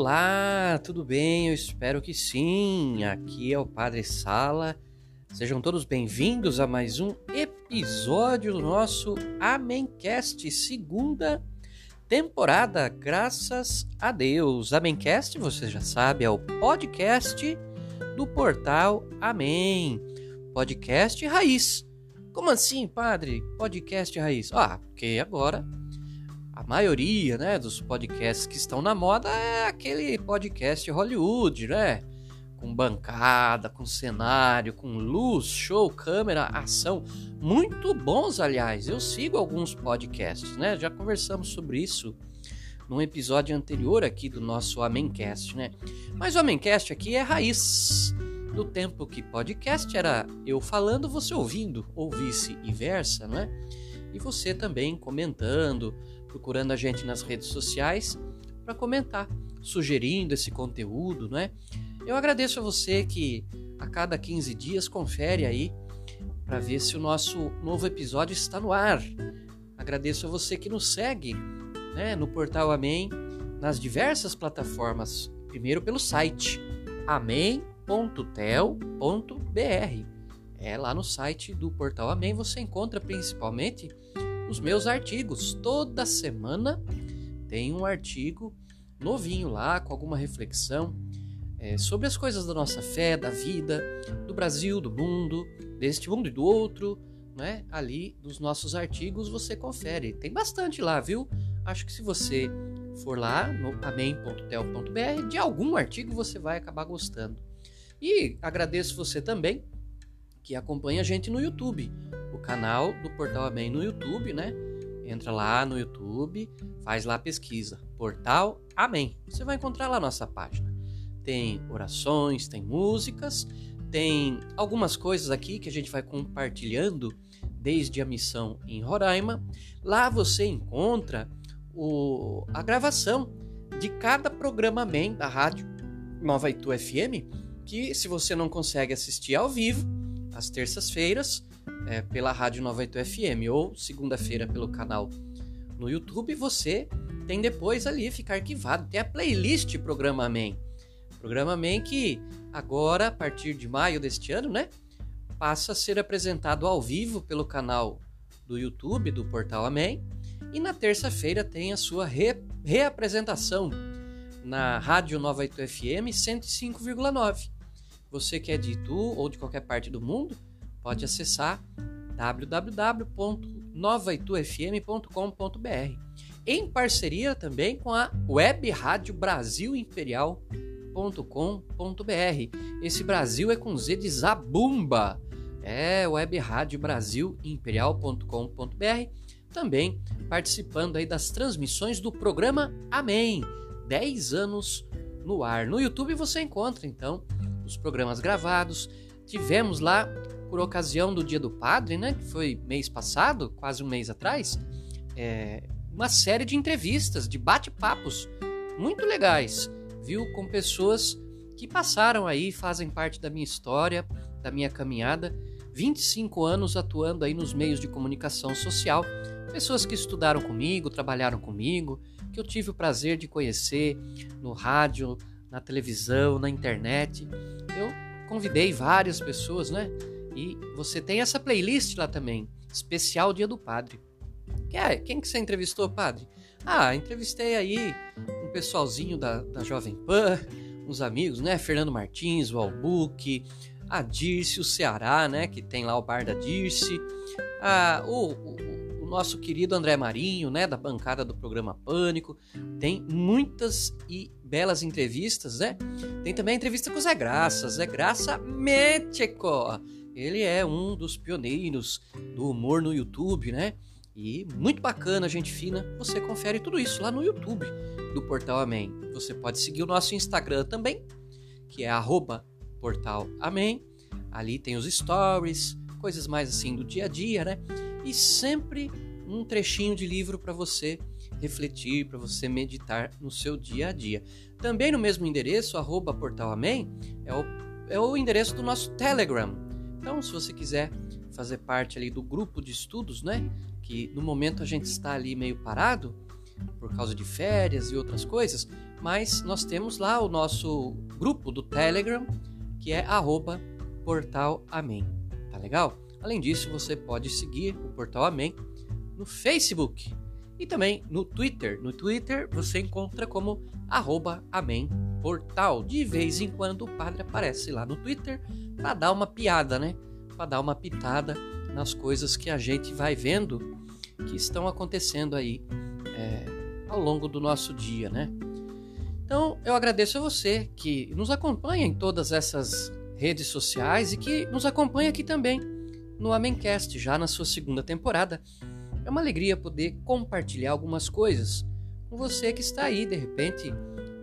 Olá, tudo bem? Eu espero que sim. Aqui é o Padre Sala. Sejam todos bem-vindos a mais um episódio do nosso Amencast, segunda temporada. Graças a Deus. Amencast, você já sabe, é o podcast do portal Amém. Podcast raiz. Como assim, padre? Podcast raiz? Ah, porque agora a maioria né, dos podcasts que estão na moda é aquele podcast Hollywood, né? Com bancada, com cenário, com luz, show, câmera, ação. Muito bons, aliás. Eu sigo alguns podcasts, né? Já conversamos sobre isso num episódio anterior aqui do nosso Amencast, né? Mas o Amencast aqui é raiz. Do tempo que podcast era eu falando, você ouvindo, ou vice-versa, né? E você também comentando, procurando a gente nas redes sociais para comentar, sugerindo esse conteúdo, né? Eu agradeço a você que a cada 15 dias confere aí para ver se o nosso novo episódio está no ar. Agradeço a você que nos segue né, no portal Amém, nas diversas plataformas. Primeiro pelo site amém.tel.br. É lá no site do portal Amém você encontra principalmente os meus artigos. Toda semana tem um artigo novinho lá, com alguma reflexão é, sobre as coisas da nossa fé, da vida, do Brasil, do mundo, deste mundo e do outro. Né? Ali nos nossos artigos você confere. Tem bastante lá, viu? Acho que se você for lá no amém.tel.br, de algum artigo você vai acabar gostando. E agradeço você também que acompanha a gente no YouTube canal do Portal Amém no YouTube, né? Entra lá no YouTube, faz lá a pesquisa, Portal Amém. Você vai encontrar lá nossa página. Tem orações, tem músicas, tem algumas coisas aqui que a gente vai compartilhando desde a missão em Roraima. Lá você encontra o, a gravação de cada programa Amém da rádio Nova Itu FM, que se você não consegue assistir ao vivo, às terças-feiras, é, pela Rádio 98 FM ou segunda-feira pelo canal no YouTube, você tem depois ali, fica arquivado. Tem a playlist Programa Amém. Programa Amém que agora, a partir de maio deste ano, né, passa a ser apresentado ao vivo pelo canal do YouTube do Portal Amém. E na terça-feira tem a sua re reapresentação na Rádio 98 FM 105,9. Você que é de Itu ou de qualquer parte do mundo, pode acessar www.novaitufm.com.br em parceria também com a Web Rádio Brasil Imperial.com.br. Esse Brasil é com Z de Zabumba. É Web Rádio Brasil Imperial.com.br. Também participando aí das transmissões do programa Amém. 10 anos no ar. No YouTube você encontra então os programas gravados. Tivemos lá por ocasião do Dia do Padre, né, que foi mês passado, quase um mês atrás, é, uma série de entrevistas, de bate-papos muito legais, viu, com pessoas que passaram aí, fazem parte da minha história, da minha caminhada, 25 anos atuando aí nos meios de comunicação social, pessoas que estudaram comigo, trabalharam comigo, que eu tive o prazer de conhecer no rádio, na televisão, na internet. Eu convidei várias pessoas, né? E você tem essa playlist lá também, especial Dia do Padre. É, quem que você entrevistou, padre? Ah, entrevistei aí um pessoalzinho da, da Jovem Pan, uns amigos, né? Fernando Martins, o Albuque, a Dirce, o Ceará, né? Que tem lá o bar da Dirce. Ah, o, o, o nosso querido André Marinho, né? Da bancada do programa Pânico. Tem muitas e belas entrevistas, né? Tem também a entrevista com o Zé Graça. Zé Graça Meteco ele é um dos pioneiros do humor no YouTube, né? E muito bacana, gente fina. Você confere tudo isso lá no YouTube do Portal Amém. Você pode seguir o nosso Instagram também, que é Portal Amém. Ali tem os stories, coisas mais assim do dia a dia, né? E sempre um trechinho de livro para você refletir, para você meditar no seu dia a dia. Também no mesmo endereço, arroba Portal Amém, é o, é o endereço do nosso Telegram. Então, se você quiser fazer parte ali do grupo de estudos, né, que no momento a gente está ali meio parado por causa de férias e outras coisas, mas nós temos lá o nosso grupo do Telegram, que é arroba Portal Amém. Tá legal? Além disso, você pode seguir o Portal Amém no Facebook e também no Twitter. No Twitter você encontra como arroba Amém Portal. De vez em quando o padre aparece lá no Twitter para dar uma piada, né? Para dar uma pitada nas coisas que a gente vai vendo que estão acontecendo aí é, ao longo do nosso dia, né? Então eu agradeço a você que nos acompanha em todas essas redes sociais e que nos acompanha aqui também no Amencast, já na sua segunda temporada. É uma alegria poder compartilhar algumas coisas com você que está aí, de repente,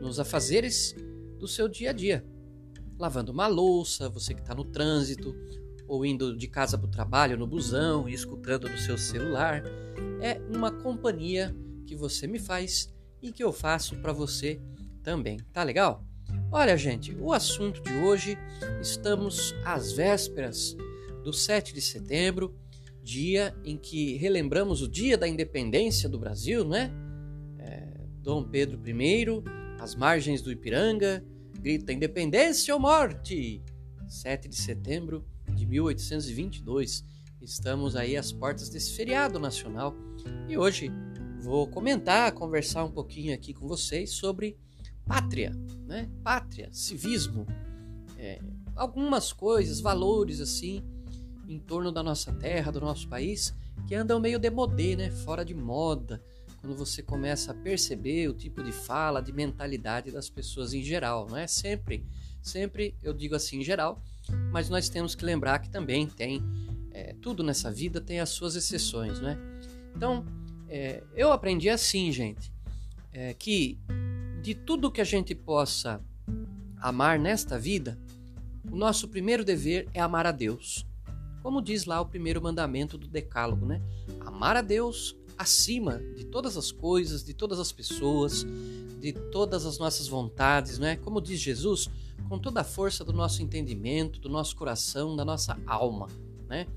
nos afazeres do seu dia a dia. Lavando uma louça, você que está no trânsito, ou indo de casa para o trabalho no busão e escutando no seu celular. É uma companhia que você me faz e que eu faço para você também. Tá legal? Olha, gente, o assunto de hoje, estamos às vésperas do 7 de setembro, dia em que relembramos o dia da independência do Brasil, né? É, Dom Pedro I, às margens do Ipiranga, grita independência ou morte! 7 de setembro de 1822. Estamos aí às portas desse feriado nacional e hoje vou comentar, conversar um pouquinho aqui com vocês sobre pátria, né? Pátria, civismo, é, algumas coisas, valores assim em torno da nossa terra, do nosso país, que andam meio demodê, né? Fora de moda. Quando você começa a perceber o tipo de fala, de mentalidade das pessoas em geral, não é sempre, sempre eu digo assim em geral, mas nós temos que lembrar que também tem é, tudo nessa vida tem as suas exceções, né? Então é, eu aprendi assim, gente, é, que de tudo que a gente possa amar nesta vida, o nosso primeiro dever é amar a Deus. Como diz lá o primeiro mandamento do Decálogo, né? Amar a Deus acima de todas as coisas, de todas as pessoas, de todas as nossas vontades, né? Como diz Jesus, com toda a força do nosso entendimento, do nosso coração, da nossa alma, né?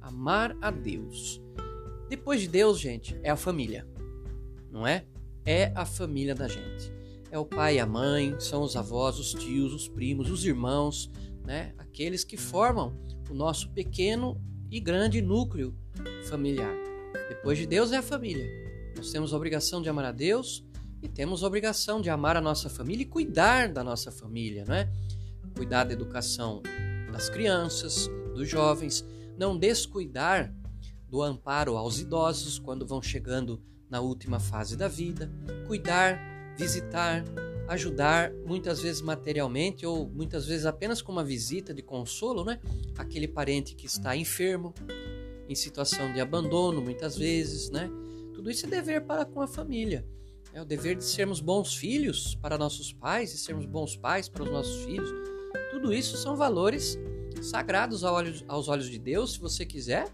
Amar a Deus. Depois de Deus, gente, é a família, não é? É a família da gente. É o pai e a mãe, são os avós, os tios, os primos, os irmãos, né? Aqueles que formam o nosso pequeno e grande núcleo familiar. Depois de Deus é a família. Nós temos a obrigação de amar a Deus, e temos a obrigação de amar a nossa família e cuidar da nossa família, não é? Cuidar da educação das crianças, dos jovens, não descuidar do amparo aos idosos quando vão chegando na última fase da vida, cuidar, visitar, ajudar, muitas vezes materialmente ou muitas vezes apenas com uma visita de consolo, né? Aquele parente que está enfermo, em situação de abandono, muitas vezes, né? Tudo isso é dever para com a família. É o dever de sermos bons filhos para nossos pais e sermos bons pais para os nossos filhos. Tudo isso são valores sagrados aos olhos de Deus. Se você quiser,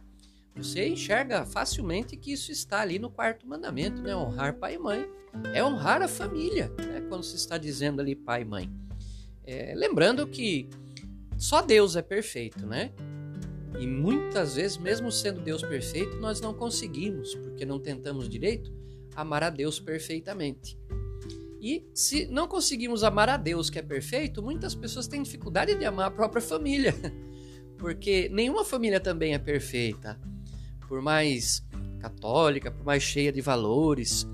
você enxerga facilmente que isso está ali no quarto mandamento, né? Honrar pai e mãe. É honrar a família, né? quando se está dizendo ali pai e mãe. É, lembrando que só Deus é perfeito, né? E muitas vezes, mesmo sendo Deus perfeito, nós não conseguimos, porque não tentamos direito amar a Deus perfeitamente. E se não conseguimos amar a Deus, que é perfeito, muitas pessoas têm dificuldade de amar a própria família, porque nenhuma família também é perfeita. Por mais católica, por mais cheia de valores,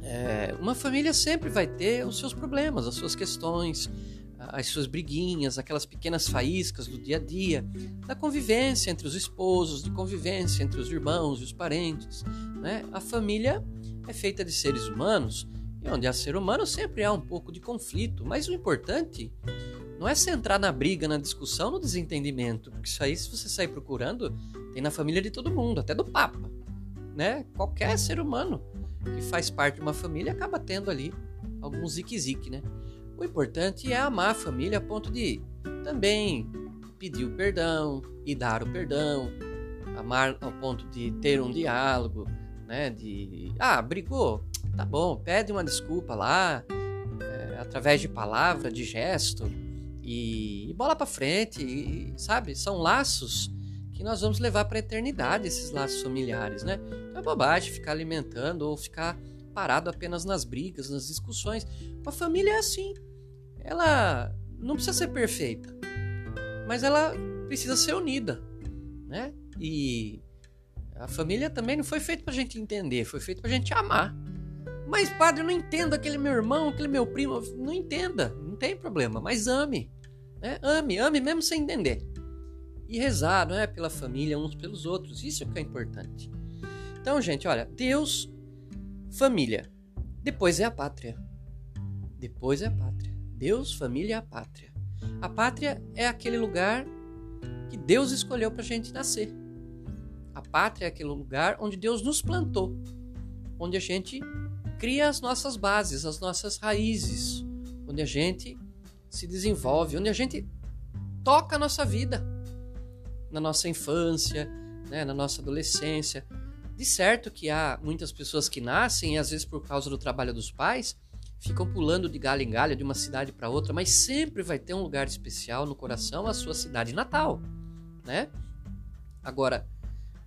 é, uma família sempre vai ter os seus problemas, as suas questões, as suas briguinhas, aquelas pequenas faíscas do dia a dia, da convivência entre os esposos, de convivência entre os irmãos e os parentes. Né? A família é feita de seres humanos e onde há ser humano sempre há um pouco de conflito, mas o importante não é centrar na briga, na discussão, no desentendimento, porque isso aí, se você sair procurando, tem na família de todo mundo, até do Papa. Né? Qualquer ser humano que faz parte de uma família acaba tendo ali algum zique-zique, né? O importante é amar a família a ponto de também pedir o perdão e dar o perdão, amar ao ponto de ter um diálogo, né? De ah, brigou, tá bom, pede uma desculpa lá, é, através de palavra, de gesto e, e bola para frente, e, sabe? São laços que nós vamos levar para a eternidade esses laços familiares, né? Então é bobagem ficar alimentando ou ficar parado apenas nas brigas, nas discussões. A família é assim. Ela não precisa ser perfeita, mas ela precisa ser unida, né? E a família também não foi feita para a gente entender, foi feita para a gente amar. Mas, padre, eu não entendo aquele meu irmão, aquele meu primo. Não entenda, não tem problema, mas ame. Né? Ame, ame mesmo sem entender. E rezar, não é? Pela família, uns pelos outros. Isso é que é importante. Então, gente, olha, Deus, família. Depois é a pátria. Depois é a pátria. Deus, família e a pátria. A pátria é aquele lugar que Deus escolheu para a gente nascer. A pátria é aquele lugar onde Deus nos plantou, onde a gente cria as nossas bases, as nossas raízes, onde a gente se desenvolve, onde a gente toca a nossa vida, na nossa infância, né, na nossa adolescência. De certo que há muitas pessoas que nascem, e às vezes por causa do trabalho dos pais, ficam pulando de galho em galho de uma cidade para outra, mas sempre vai ter um lugar especial no coração a sua cidade natal, né? Agora,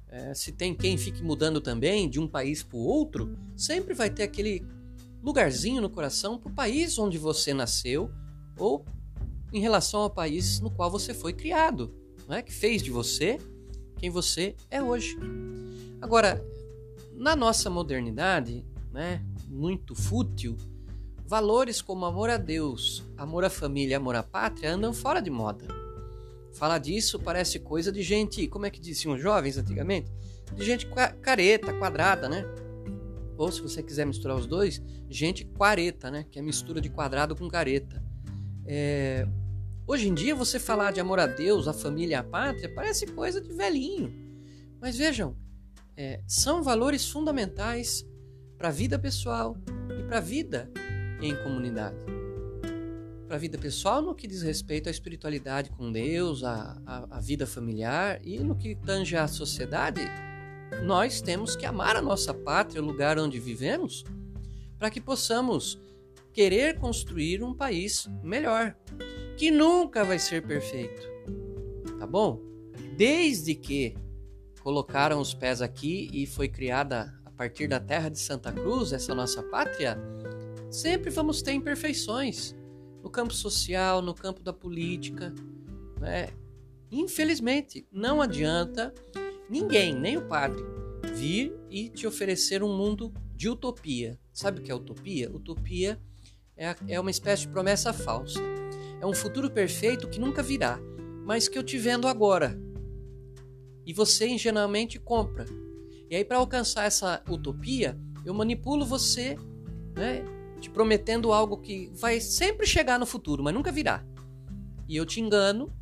é, se tem quem fique mudando também de um país para o outro, sempre vai ter aquele lugarzinho no coração para o país onde você nasceu ou em relação ao país no qual você foi criado, né? que fez de você quem você é hoje. Agora, na nossa modernidade, né, muito fútil, valores como amor a Deus, amor à família, amor à pátria andam fora de moda. Falar disso parece coisa de gente, como é que diziam os jovens antigamente? De gente careta, quadrada, né? Ou se você quiser misturar os dois, gente quareta, né? Que é mistura de quadrado com careta. É... Hoje em dia, você falar de amor a Deus, a família a pátria parece coisa de velhinho. Mas vejam, é, são valores fundamentais para a vida pessoal e para a vida em comunidade para a vida pessoal no que diz respeito à espiritualidade com Deus, à, à, à vida familiar e no que tange à sociedade, nós temos que amar a nossa pátria, o lugar onde vivemos, para que possamos querer construir um país melhor, que nunca vai ser perfeito. Tá bom? Desde que colocaram os pés aqui e foi criada a partir da terra de Santa Cruz, essa nossa pátria, sempre vamos ter imperfeições no campo social, no campo da política. Né? Infelizmente, não adianta ninguém, nem o padre, vir e te oferecer um mundo de utopia. Sabe o que é utopia? Utopia é, é uma espécie de promessa falsa. É um futuro perfeito que nunca virá, mas que eu te vendo agora. E você ingenuamente compra. E aí, para alcançar essa utopia, eu manipulo você né, te prometendo algo que vai sempre chegar no futuro, mas nunca virá. E eu te engano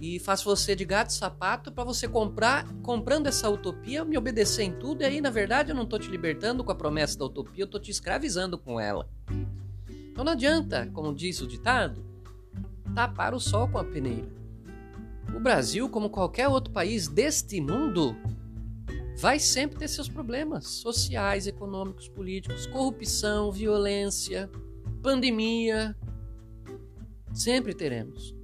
e faço você de gato e sapato para você comprar, comprando essa utopia, me obedecer em tudo, e aí na verdade eu não estou te libertando com a promessa da utopia, eu estou te escravizando com ela. Então não adianta, como diz o ditado, tapar o sol com a peneira. O Brasil, como qualquer outro país deste mundo, vai sempre ter seus problemas sociais, econômicos, políticos, corrupção, violência, pandemia. Sempre teremos.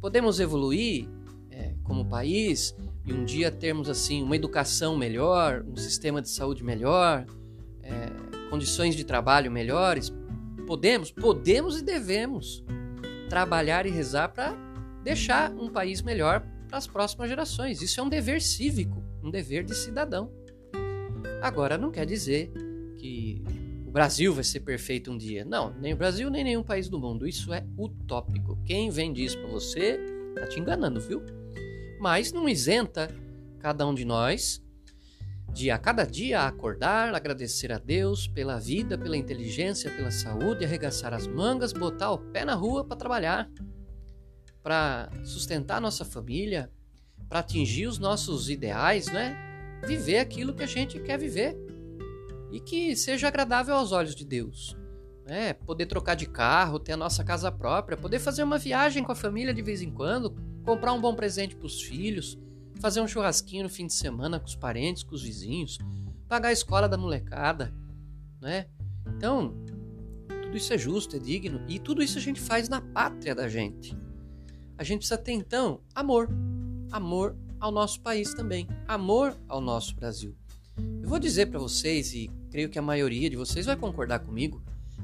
Podemos evoluir é, como país e um dia termos assim uma educação melhor, um sistema de saúde melhor, é, condições de trabalho melhores. Podemos, podemos e devemos trabalhar e rezar para deixar um país melhor para as próximas gerações. Isso é um dever cívico um dever de cidadão. Agora, não quer dizer que o Brasil vai ser perfeito um dia. Não, nem o Brasil, nem nenhum país do mundo. Isso é utópico. Quem vende isso para você tá te enganando, viu? Mas não isenta cada um de nós de a cada dia acordar, agradecer a Deus pela vida, pela inteligência, pela saúde, arregaçar as mangas, botar o pé na rua para trabalhar, para sustentar nossa família, para atingir os nossos ideais, né? Viver aquilo que a gente quer viver e que seja agradável aos olhos de Deus. Né? Poder trocar de carro, ter a nossa casa própria, poder fazer uma viagem com a família de vez em quando, comprar um bom presente para os filhos, fazer um churrasquinho no fim de semana com os parentes, com os vizinhos, pagar a escola da molecada, né? Então, tudo isso é justo, é digno e tudo isso a gente faz na pátria da gente. A gente precisa ter então amor amor ao nosso país também, amor ao nosso Brasil. Eu vou dizer para vocês, e creio que a maioria de vocês vai concordar comigo,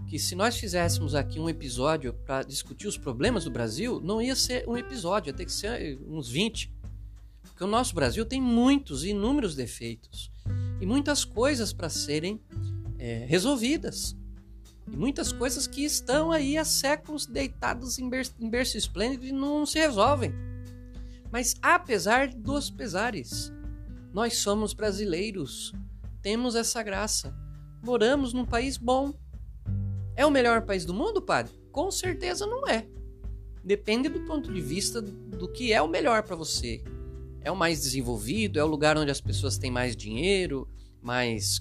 que se nós fizéssemos aqui um episódio para discutir os problemas do Brasil, não ia ser um episódio, ia ter que ser uns 20. Porque o nosso Brasil tem muitos, inúmeros defeitos e muitas coisas para serem é, resolvidas. E muitas coisas que estão aí há séculos deitados em berço, em berço esplêndido e não se resolvem. Mas apesar dos pesares, nós somos brasileiros, temos essa graça, moramos num país bom. É o melhor país do mundo, padre? Com certeza não é. Depende do ponto de vista do que é o melhor para você. É o mais desenvolvido, é o lugar onde as pessoas têm mais dinheiro, mais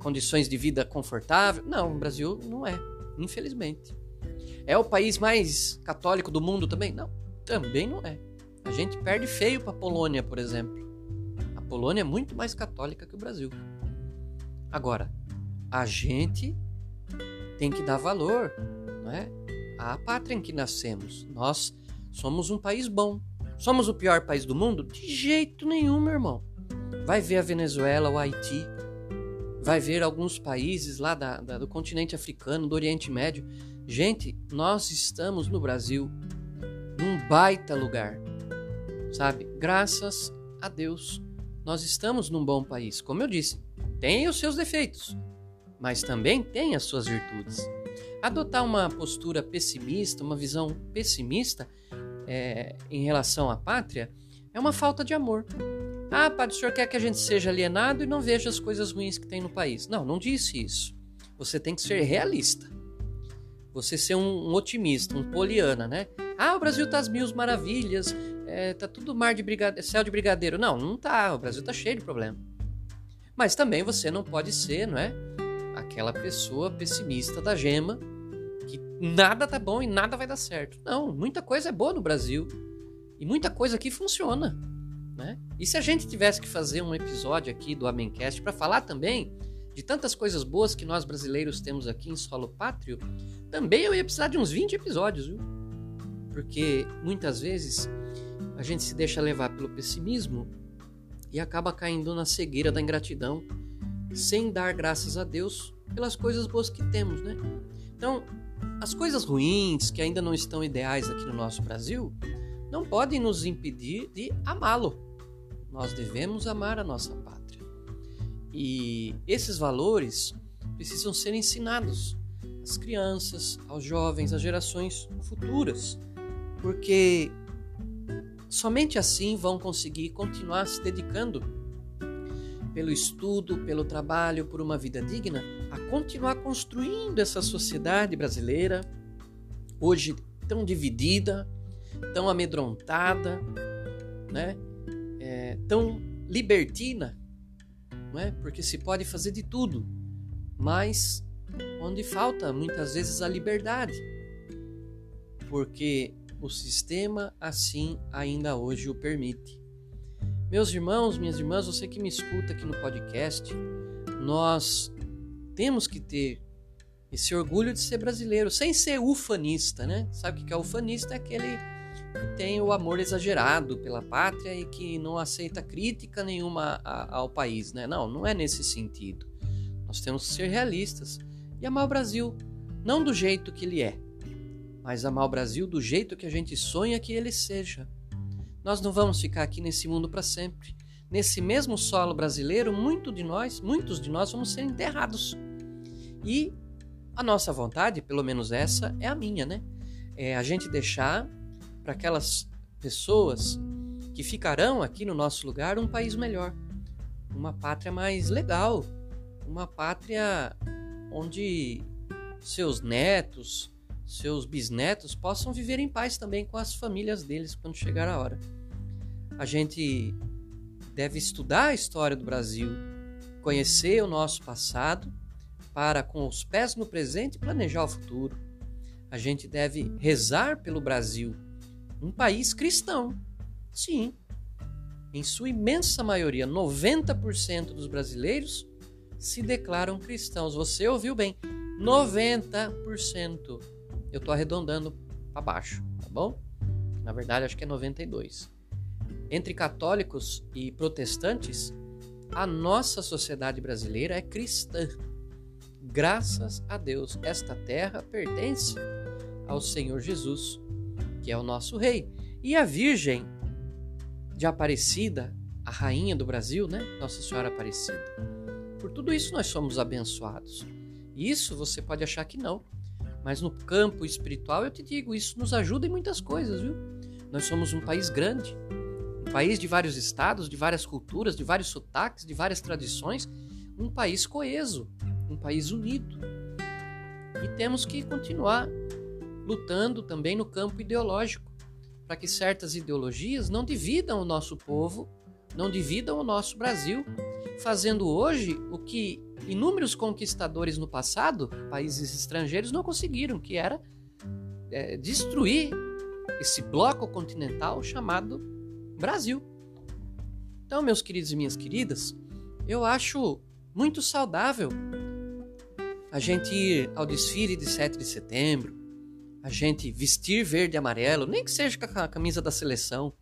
condições de vida confortável. Não, o Brasil não é, infelizmente. É o país mais católico do mundo também? Não, também não é. A gente perde feio para a Polônia, por exemplo. A Polônia é muito mais católica que o Brasil. Agora, a gente tem que dar valor, não é? À pátria em que nascemos. Nós somos um país bom. Somos o pior país do mundo? De jeito nenhum, meu irmão. Vai ver a Venezuela, o Haiti, vai ver alguns países lá da, da, do continente africano, do Oriente Médio. Gente, nós estamos no Brasil num baita lugar, sabe? Graças a Deus, nós estamos num bom país. Como eu disse, tem os seus defeitos, mas também tem as suas virtudes. Adotar uma postura pessimista, uma visão pessimista é, em relação à pátria, é uma falta de amor. Ah, padre, o senhor quer que a gente seja alienado e não veja as coisas ruins que tem no país. Não, não disse isso. Você tem que ser realista. Você ser um, um otimista, um poliana, né? Ah, o Brasil tá às mil maravilhas, é, tá tudo mar de céu de brigadeiro. Não, não tá. O Brasil tá cheio de problema. Mas também você não pode ser, não é? Aquela pessoa pessimista da gema que nada tá bom e nada vai dar certo. Não, muita coisa é boa no Brasil e muita coisa aqui funciona. Né? E se a gente tivesse que fazer um episódio aqui do Amencast para falar também de tantas coisas boas que nós brasileiros temos aqui em solo pátrio, também eu ia precisar de uns 20 episódios, viu? Porque muitas vezes a gente se deixa levar pelo pessimismo e acaba caindo na cegueira da ingratidão, sem dar graças a Deus pelas coisas boas que temos, né? Então, as coisas ruins que ainda não estão ideais aqui no nosso Brasil não podem nos impedir de amá-lo nós devemos amar a nossa pátria. E esses valores precisam ser ensinados às crianças, aos jovens, às gerações futuras, porque somente assim vão conseguir continuar se dedicando pelo estudo, pelo trabalho, por uma vida digna, a continuar construindo essa sociedade brasileira, hoje tão dividida, tão amedrontada, né? É, tão libertina, não é? porque se pode fazer de tudo, mas onde falta muitas vezes a liberdade, porque o sistema assim ainda hoje o permite. Meus irmãos, minhas irmãs, você que me escuta aqui no podcast, nós temos que ter esse orgulho de ser brasileiro, sem ser ufanista, né? Sabe o que é ufanista? É aquele que tem o amor exagerado pela pátria e que não aceita crítica nenhuma ao país, né? Não, não é nesse sentido. Nós temos que ser realistas e amar o Brasil não do jeito que ele é, mas amar o Brasil do jeito que a gente sonha que ele seja. Nós não vamos ficar aqui nesse mundo para sempre. Nesse mesmo solo brasileiro, muito de nós, muitos de nós vamos ser enterrados. E a nossa vontade, pelo menos essa, é a minha, né? É a gente deixar para aquelas pessoas que ficarão aqui no nosso lugar um país melhor, uma pátria mais legal, uma pátria onde seus netos, seus bisnetos possam viver em paz também com as famílias deles quando chegar a hora. A gente deve estudar a história do Brasil, conhecer o nosso passado para, com os pés no presente, planejar o futuro. A gente deve rezar pelo Brasil um país cristão. Sim. Em sua imensa maioria, 90% dos brasileiros se declaram cristãos. Você ouviu bem? 90%. Eu estou arredondando para baixo, tá bom? Na verdade, acho que é 92. Entre católicos e protestantes, a nossa sociedade brasileira é cristã. Graças a Deus, esta terra pertence ao Senhor Jesus, é o nosso rei. E a Virgem de Aparecida, a rainha do Brasil, né? Nossa Senhora Aparecida. Por tudo isso nós somos abençoados. Isso você pode achar que não, mas no campo espiritual eu te digo, isso nos ajuda em muitas coisas, viu? Nós somos um país grande, um país de vários estados, de várias culturas, de vários sotaques, de várias tradições, um país coeso, um país unido. E temos que continuar lutando também no campo ideológico, para que certas ideologias não dividam o nosso povo, não dividam o nosso Brasil, fazendo hoje o que inúmeros conquistadores no passado, países estrangeiros, não conseguiram, que era é, destruir esse bloco continental chamado Brasil. Então, meus queridos e minhas queridas, eu acho muito saudável a gente ir ao desfile de 7 de setembro, a gente vestir verde e amarelo, nem que seja com a camisa da seleção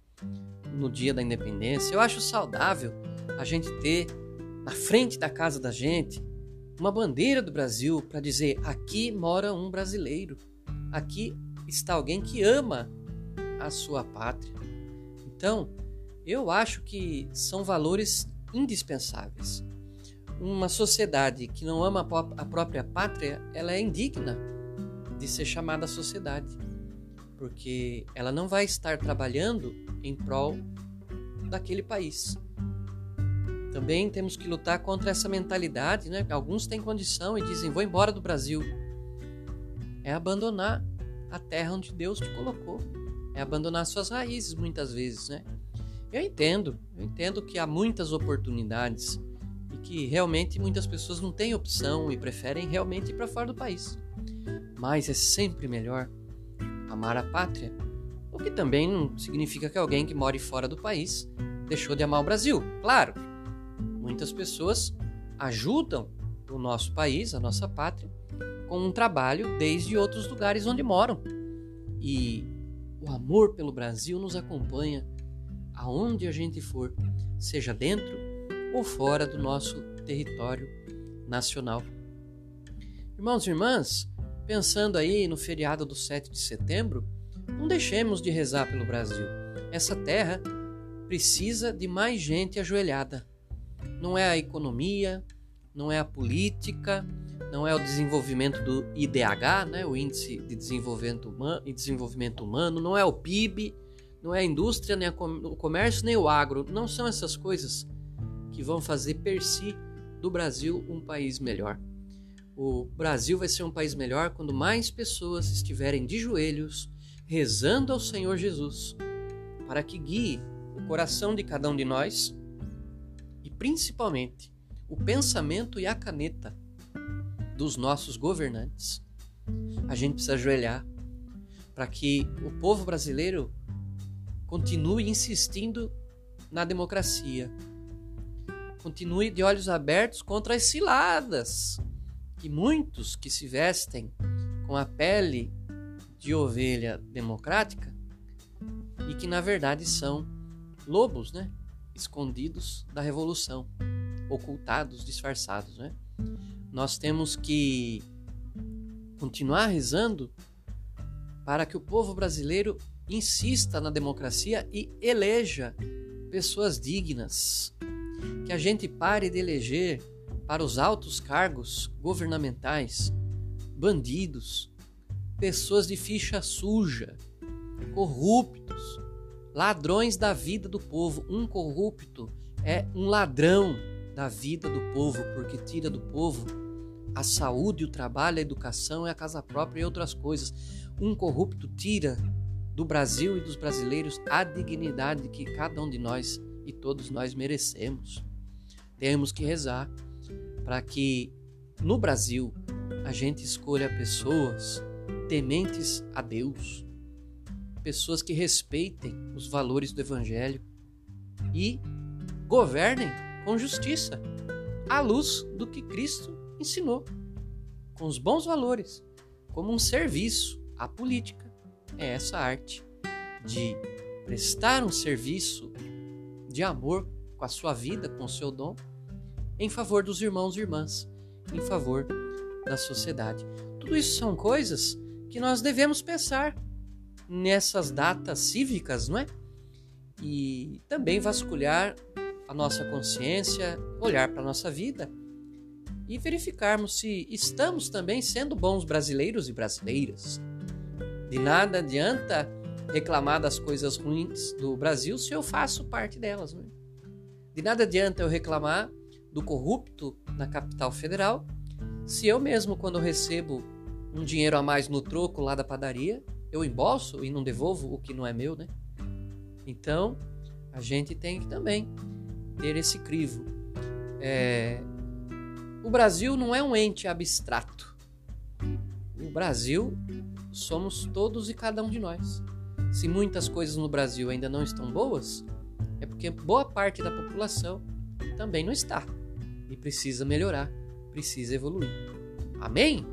no dia da independência. Eu acho saudável a gente ter na frente da casa da gente uma bandeira do Brasil para dizer: aqui mora um brasileiro, aqui está alguém que ama a sua pátria. Então, eu acho que são valores indispensáveis. Uma sociedade que não ama a própria pátria, ela é indigna ser chamada sociedade, porque ela não vai estar trabalhando em prol daquele país. Também temos que lutar contra essa mentalidade, né? Alguns têm condição e dizem: "Vou embora do Brasil". É abandonar a terra onde Deus te colocou. É abandonar suas raízes muitas vezes, né? Eu entendo, eu entendo que há muitas oportunidades e que realmente muitas pessoas não têm opção e preferem realmente ir para fora do país. Mas é sempre melhor amar a pátria, o que também não significa que alguém que more fora do país deixou de amar o Brasil. Claro, muitas pessoas ajudam o nosso país, a nossa pátria, com um trabalho desde outros lugares onde moram. E o amor pelo Brasil nos acompanha aonde a gente for, seja dentro ou fora do nosso território nacional. Irmãos e irmãs, pensando aí no feriado do 7 de setembro, não deixemos de rezar pelo Brasil. Essa terra precisa de mais gente ajoelhada não é a economia, não é a política, não é o desenvolvimento do IDH, né, o Índice de Desenvolvimento Humano, Desenvolvimento Humano, não é o PIB, não é a indústria, nem o comércio, nem o agro. Não são essas coisas que vão fazer per si do Brasil um país melhor. O Brasil vai ser um país melhor quando mais pessoas estiverem de joelhos rezando ao Senhor Jesus para que guie o coração de cada um de nós principalmente o pensamento e a caneta dos nossos governantes. A gente precisa ajoelhar para que o povo brasileiro continue insistindo na democracia. Continue de olhos abertos contra as ciladas que muitos que se vestem com a pele de ovelha democrática e que na verdade são lobos, né? escondidos da revolução, ocultados, disfarçados, né? Nós temos que continuar rezando para que o povo brasileiro insista na democracia e eleja pessoas dignas. Que a gente pare de eleger para os altos cargos governamentais bandidos, pessoas de ficha suja, corruptos, ladrões da vida do povo. Um corrupto é um ladrão da vida do povo, porque tira do povo a saúde, o trabalho, a educação, a casa própria e outras coisas. Um corrupto tira do Brasil e dos brasileiros a dignidade que cada um de nós e todos nós merecemos. Temos que rezar para que no Brasil a gente escolha pessoas tementes a Deus, pessoas que respeitem os valores do Evangelho e governem com justiça, à luz do que Cristo ensinou, com os bons valores, como um serviço à política. É essa arte de prestar um serviço de amor com a sua vida, com o seu dom, em favor dos irmãos e irmãs, em favor da sociedade. Tudo isso são coisas que nós devemos pensar nessas datas cívicas, não é? E também vasculhar a nossa consciência, olhar para a nossa vida e verificarmos se estamos também sendo bons brasileiros e brasileiras. De nada adianta reclamar das coisas ruins do Brasil se eu faço parte delas. Não é? De nada adianta eu reclamar do corrupto na capital federal se eu mesmo, quando recebo um dinheiro a mais no troco lá da padaria, eu embolso e não devolvo o que não é meu, né? Então, a gente tem que também ter esse crivo. É... O Brasil não é um ente abstrato. O Brasil somos todos e cada um de nós. Se muitas coisas no Brasil ainda não estão boas, é porque boa parte da população também não está e precisa melhorar, precisa evoluir. Amém?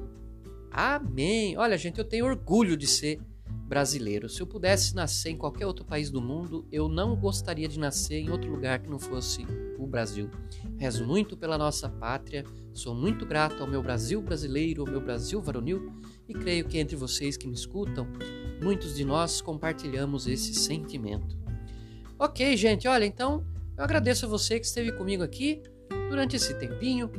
Amém! Olha, gente, eu tenho orgulho de ser brasileiro. Se eu pudesse nascer em qualquer outro país do mundo, eu não gostaria de nascer em outro lugar que não fosse o Brasil. Rezo muito pela nossa pátria, sou muito grato ao meu Brasil brasileiro, ao meu Brasil varonil e creio que entre vocês que me escutam, muitos de nós compartilhamos esse sentimento. Ok, gente, olha, então eu agradeço a você que esteve comigo aqui durante esse tempinho,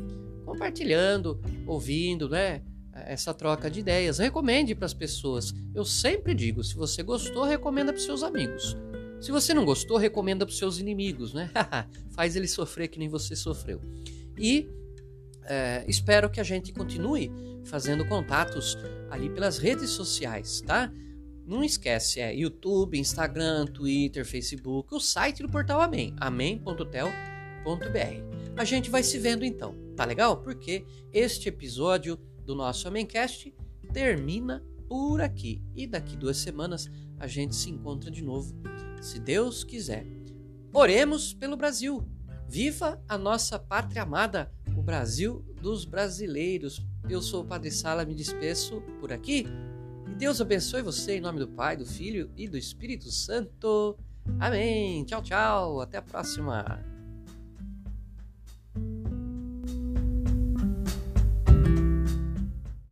compartilhando, ouvindo, né? Essa troca de ideias. Recomende para as pessoas. Eu sempre digo: se você gostou, recomenda para seus amigos. Se você não gostou, recomenda para seus inimigos, né? Faz ele sofrer que nem você sofreu. E é, espero que a gente continue fazendo contatos ali pelas redes sociais, tá? Não esquece, é YouTube, Instagram, Twitter, Facebook, o site do Portal Amém, amém.tel.br. A gente vai se vendo então, tá legal? Porque este episódio do nosso Amémcast termina por aqui. E daqui duas semanas a gente se encontra de novo, se Deus quiser. Oremos pelo Brasil. Viva a nossa pátria amada, o Brasil dos brasileiros. Eu sou o Padre Sala, me despeço por aqui. E Deus abençoe você em nome do Pai, do Filho e do Espírito Santo. Amém. Tchau, tchau. Até a próxima.